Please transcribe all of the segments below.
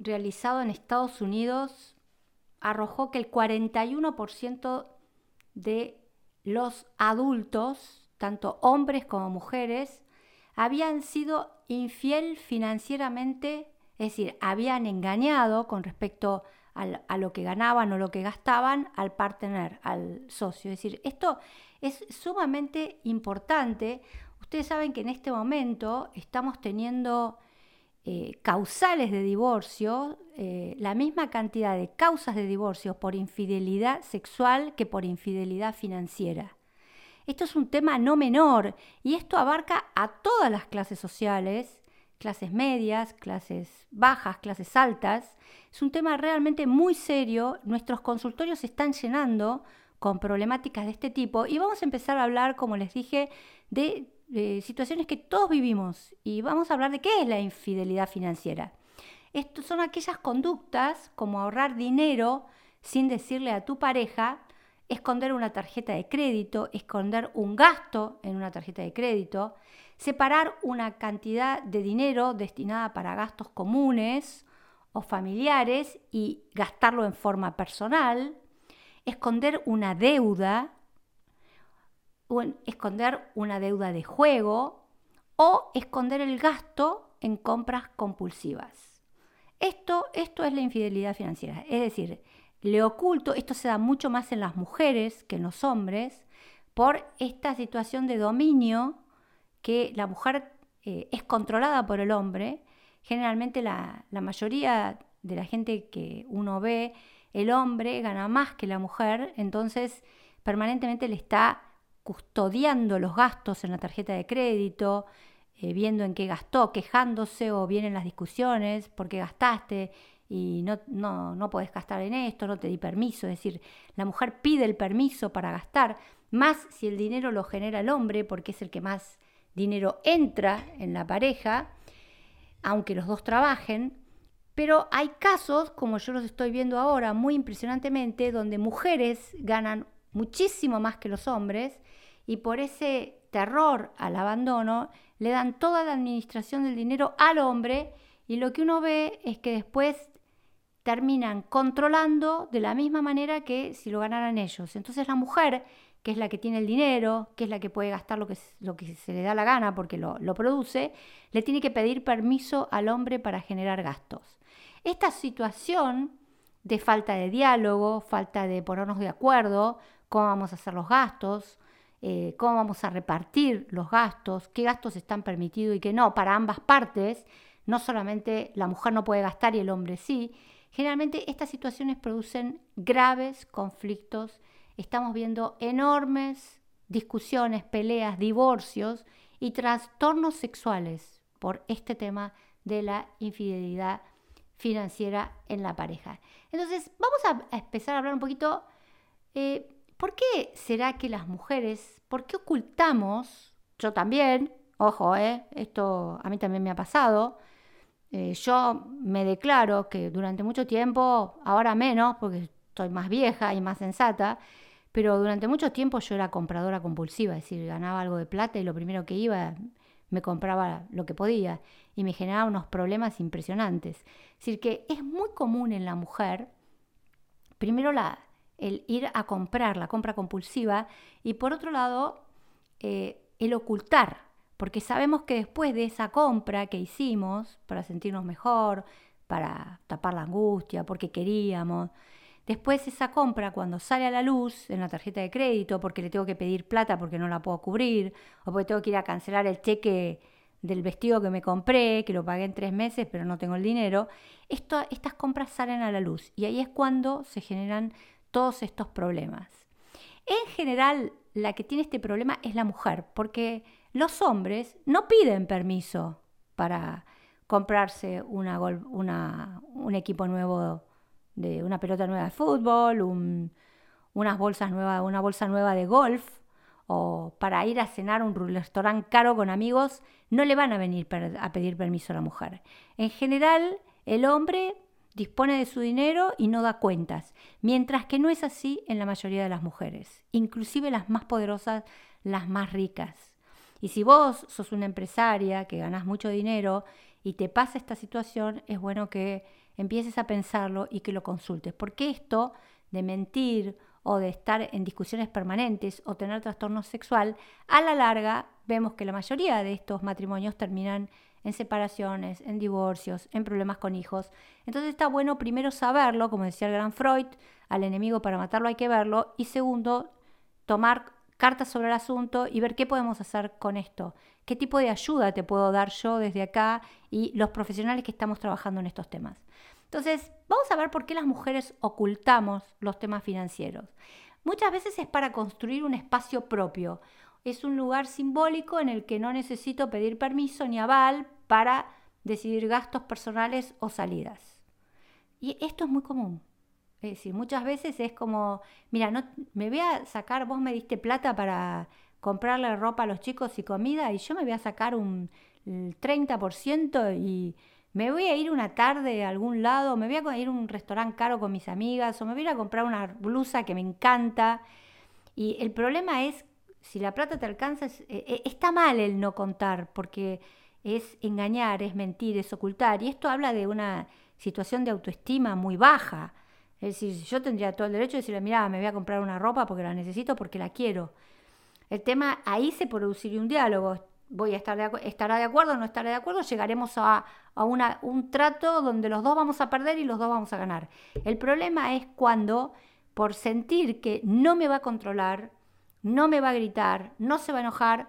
realizado en Estados Unidos arrojó que el 41% de los adultos, tanto hombres como mujeres, habían sido infiel financieramente, es decir, habían engañado con respecto a lo que ganaban o lo que gastaban al partner, al socio. Es decir, esto es sumamente importante. Ustedes saben que en este momento estamos teniendo eh, causales de divorcio, eh, la misma cantidad de causas de divorcio por infidelidad sexual que por infidelidad financiera. Esto es un tema no menor y esto abarca a todas las clases sociales, clases medias, clases bajas, clases altas. Es un tema realmente muy serio. Nuestros consultorios se están llenando con problemáticas de este tipo y vamos a empezar a hablar, como les dije, de situaciones que todos vivimos y vamos a hablar de qué es la infidelidad financiera. Esto son aquellas conductas como ahorrar dinero sin decirle a tu pareja, esconder una tarjeta de crédito, esconder un gasto en una tarjeta de crédito, separar una cantidad de dinero destinada para gastos comunes o familiares y gastarlo en forma personal, esconder una deuda, esconder una deuda de juego o esconder el gasto en compras compulsivas. Esto, esto es la infidelidad financiera, es decir, le oculto, esto se da mucho más en las mujeres que en los hombres, por esta situación de dominio que la mujer eh, es controlada por el hombre. Generalmente la, la mayoría de la gente que uno ve, el hombre gana más que la mujer, entonces permanentemente le está custodiando los gastos en la tarjeta de crédito, eh, viendo en qué gastó, quejándose o bien en las discusiones, por qué gastaste y no, no, no podés gastar en esto, no te di permiso. Es decir, la mujer pide el permiso para gastar, más si el dinero lo genera el hombre, porque es el que más dinero entra en la pareja, aunque los dos trabajen. Pero hay casos, como yo los estoy viendo ahora, muy impresionantemente, donde mujeres ganan muchísimo más que los hombres y por ese terror al abandono le dan toda la administración del dinero al hombre y lo que uno ve es que después terminan controlando de la misma manera que si lo ganaran ellos. Entonces la mujer, que es la que tiene el dinero, que es la que puede gastar lo que, lo que se le da la gana porque lo, lo produce, le tiene que pedir permiso al hombre para generar gastos. Esta situación de falta de diálogo, falta de ponernos de acuerdo, cómo vamos a hacer los gastos, eh, cómo vamos a repartir los gastos, qué gastos están permitidos y qué no, para ambas partes. No solamente la mujer no puede gastar y el hombre sí. Generalmente estas situaciones producen graves conflictos. Estamos viendo enormes discusiones, peleas, divorcios y trastornos sexuales por este tema de la infidelidad financiera en la pareja. Entonces, vamos a empezar a hablar un poquito eh, ¿Por qué será que las mujeres, por qué ocultamos, yo también, ojo, eh, esto a mí también me ha pasado, eh, yo me declaro que durante mucho tiempo, ahora menos, porque estoy más vieja y más sensata, pero durante mucho tiempo yo era compradora compulsiva, es decir, ganaba algo de plata y lo primero que iba me compraba lo que podía y me generaba unos problemas impresionantes. Es decir, que es muy común en la mujer, primero la, el ir a comprar, la compra compulsiva, y por otro lado, eh, el ocultar, porque sabemos que después de esa compra que hicimos para sentirnos mejor, para tapar la angustia, porque queríamos, después esa compra cuando sale a la luz en la tarjeta de crédito, porque le tengo que pedir plata porque no la puedo cubrir, o porque tengo que ir a cancelar el cheque del vestido que me compré, que lo pagué en tres meses, pero no tengo el dinero, estas compras salen a la luz. Y ahí es cuando se generan todos estos problemas. En general, la que tiene este problema es la mujer, porque los hombres no piden permiso para comprarse una, un equipo nuevo de una pelota nueva de fútbol, unas bolsas nuevas, una bolsa nueva de golf o para ir a cenar a un restaurante caro con amigos, no le van a venir a pedir permiso a la mujer. En general, el hombre dispone de su dinero y no da cuentas, mientras que no es así en la mayoría de las mujeres, inclusive las más poderosas, las más ricas. Y si vos sos una empresaria que ganás mucho dinero y te pasa esta situación, es bueno que empieces a pensarlo y que lo consultes. Porque esto de mentir o de estar en discusiones permanentes o tener trastorno sexual, a la larga vemos que la mayoría de estos matrimonios terminan en separaciones, en divorcios, en problemas con hijos. Entonces está bueno primero saberlo, como decía el gran Freud, al enemigo para matarlo hay que verlo, y segundo, tomar cartas sobre el asunto y ver qué podemos hacer con esto, qué tipo de ayuda te puedo dar yo desde acá y los profesionales que estamos trabajando en estos temas. Entonces, vamos a ver por qué las mujeres ocultamos los temas financieros. Muchas veces es para construir un espacio propio. Es un lugar simbólico en el que no necesito pedir permiso ni aval para decidir gastos personales o salidas. Y esto es muy común. Es decir, muchas veces es como, mira, no, me voy a sacar, vos me diste plata para comprarle ropa a los chicos y comida y yo me voy a sacar un 30% y me voy a ir una tarde a algún lado, me voy a ir a un restaurante caro con mis amigas o me voy a ir a comprar una blusa que me encanta. Y el problema es, si la plata te alcanza, eh, eh, está mal el no contar, porque es engañar, es mentir, es ocultar. Y esto habla de una situación de autoestima muy baja. Es decir, yo tendría todo el derecho de decirle, mira, me voy a comprar una ropa porque la necesito, porque la quiero. El tema, ahí se produciría un diálogo voy a estar de, estará de acuerdo no estará de acuerdo, llegaremos a, un trato donde los dos vamos a perder y los dos vamos a ganar. El problema es cuando, por sentir que no me va a controlar, no me va a gritar, no se va a enojar,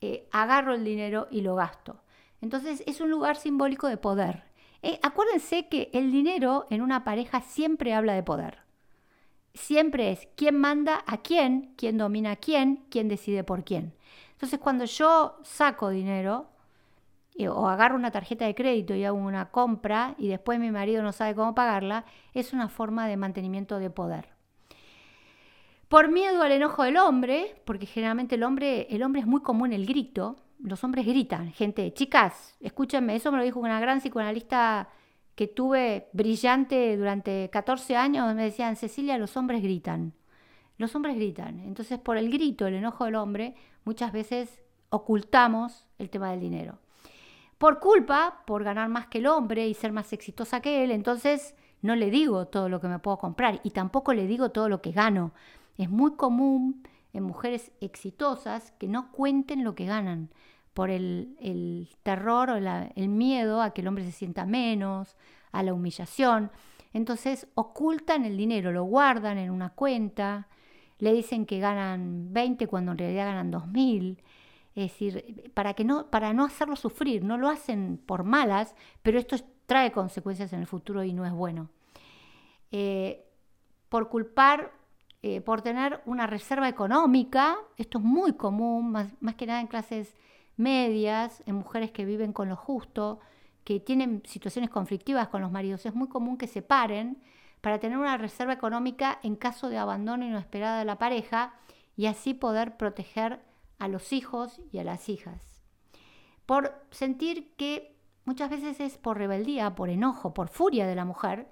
eh, agarro el dinero y lo gasto. Entonces es un lugar simbólico de poder. Eh, acuérdense que el dinero en una pareja siempre habla de poder. Siempre es quién manda a quién, quién domina a quién, quién decide por quién. Entonces, cuando yo saco dinero eh, o agarro una tarjeta de crédito y hago una compra y después mi marido no sabe cómo pagarla, es una forma de mantenimiento de poder. Por miedo al enojo del hombre, porque generalmente el hombre, el hombre es muy común el grito, los hombres gritan, gente, chicas, escúchenme, eso me lo dijo una gran psicoanalista que tuve brillante durante 14 años, me decían, Cecilia, los hombres gritan. Los hombres gritan. Entonces, por el grito, el enojo del hombre, muchas veces ocultamos el tema del dinero. Por culpa, por ganar más que el hombre y ser más exitosa que él, entonces no le digo todo lo que me puedo comprar y tampoco le digo todo lo que gano. Es muy común en mujeres exitosas que no cuenten lo que ganan por el, terror o el miedo a que el hombre se sienta menos, a la humillación. Entonces ocultan el dinero, lo guardan en una cuenta, le dicen que ganan 20 cuando en realidad ganan 2.000. Es decir, para, que no, para no hacerlo sufrir, no lo hacen por malas, pero esto trae consecuencias en el futuro y no es bueno. Eh, por culpar, eh, por tener una reserva económica, esto es muy común, más, más que nada en clases medias, en mujeres que viven con lo justo, que tienen situaciones conflictivas con los maridos, es muy común que se paren para tener una reserva económica en caso de abandono inesperado de la pareja y así poder proteger a los hijos y a las hijas. Por sentir que muchas veces es por rebeldía, por enojo, por furia de la mujer,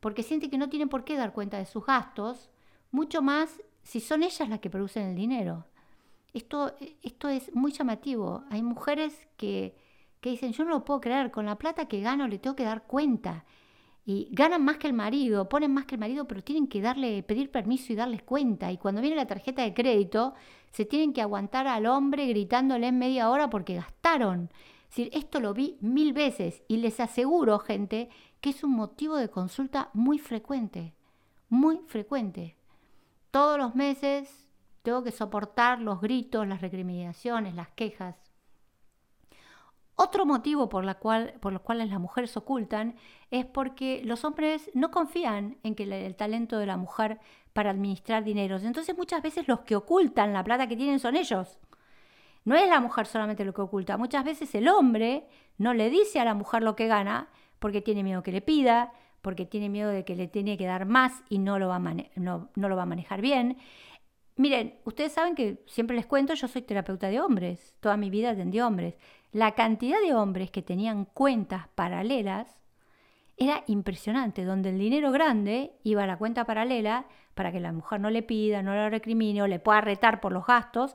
porque siente que no tiene por qué dar cuenta de sus gastos, mucho más si son ellas las que producen el dinero. Esto, esto es muy llamativo. Hay mujeres que, que dicen, yo no lo puedo creer, con la plata que gano le tengo que dar cuenta y ganan más que el marido, ponen más que el marido, pero tienen que darle, pedir permiso y darles cuenta. Y cuando viene la tarjeta de crédito, se tienen que aguantar al hombre gritándole en media hora porque gastaron. Esto lo vi mil veces y les aseguro, gente, que es un motivo de consulta muy frecuente, muy frecuente. Todos los meses tengo que soportar los gritos, las recriminaciones, las quejas. Otro motivo por, la cual, por los cuales las mujeres ocultan es porque los hombres no confían en que el, talento de la mujer para administrar dinero. Entonces muchas veces los que ocultan la plata que tienen son ellos. No es la mujer solamente lo que oculta. Muchas veces el hombre no le dice a la mujer lo que gana porque tiene miedo que le pida, porque tiene miedo de que le tiene que dar más y no lo va a, no lo va a manejar bien. Miren, ustedes saben que siempre les cuento, yo soy terapeuta de hombres, toda mi vida atendí hombres. La cantidad de hombres que tenían cuentas paralelas era impresionante, donde el dinero grande iba a la cuenta paralela para que la mujer no le pida, no lo recrimine o le pueda retar por los gastos,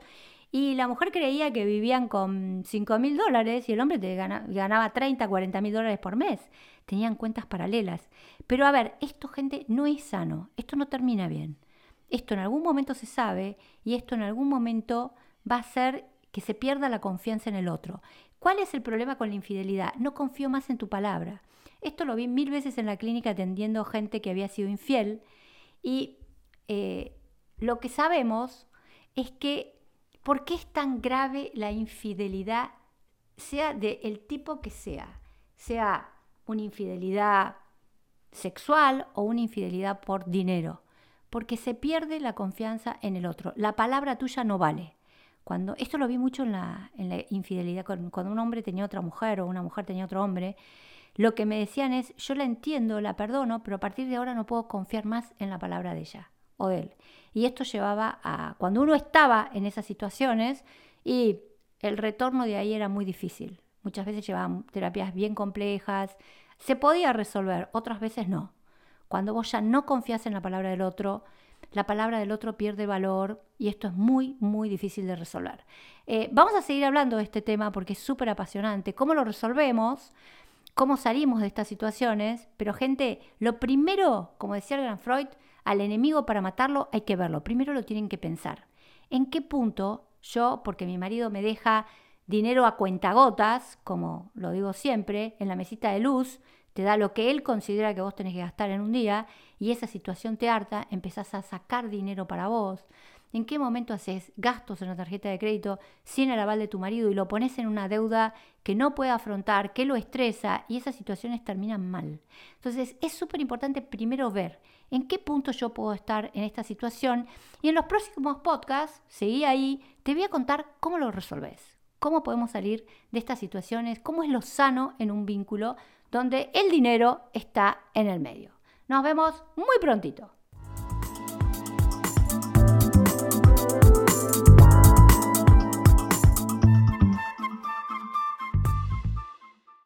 Y la mujer creía que vivían con 5 mil dólares y el hombre te ganaba 30, 40 mil dólares por mes. Tenían cuentas paralelas. Pero a ver, esto gente no es sano, esto no termina bien. Esto en algún momento se sabe y esto en algún momento va a ser que se pierda la confianza en el otro. ¿Cuál es el problema con la infidelidad? No confío más en tu palabra. Esto lo vi mil veces en la clínica atendiendo gente que había sido infiel y eh, lo que sabemos es que ¿por qué es tan grave la infidelidad, sea del tipo que sea? Sea una infidelidad sexual o una infidelidad por dinero. Porque se pierde la confianza en el otro. La palabra tuya no vale. Cuando, esto lo vi mucho en la, infidelidad, cuando un hombre tenía otra mujer o una mujer tenía otro hombre, lo que me decían es, yo la entiendo, la perdono, pero a partir de ahora no puedo confiar más en la palabra de ella o de él. Y esto llevaba a, cuando uno estaba en esas situaciones y el retorno de ahí era muy difícil. Muchas veces llevaban terapias bien complejas, se podía resolver, otras veces no. Cuando vos ya no confías en la palabra del otro, la palabra del otro pierde valor y esto es muy, muy difícil de resolver. Eh, vamos a seguir hablando de este tema porque es súper apasionante. ¿Cómo lo resolvemos? ¿Cómo salimos de estas situaciones? Pero gente, lo primero, como decía el gran Freud, al enemigo para matarlo hay que verlo. Primero lo tienen que pensar. ¿En qué punto yo, porque mi marido me deja dinero a cuentagotas, como lo digo siempre, en la mesita de luz, te da lo que él considera que vos tenés que gastar en un día y esa situación te harta, empezás a sacar dinero para vos. ¿En qué momento haces gastos en la tarjeta de crédito sin el aval de tu marido y lo pones en una deuda que no puede afrontar, que lo estresa y esas situaciones terminan mal? Entonces es súper importante primero ver en qué punto yo puedo estar en esta situación y en los próximos podcasts, seguí ahí, te voy a contar cómo lo resolves, cómo podemos salir de estas situaciones, cómo es lo sano en un vínculo donde el dinero está en el medio. Nos vemos muy prontito.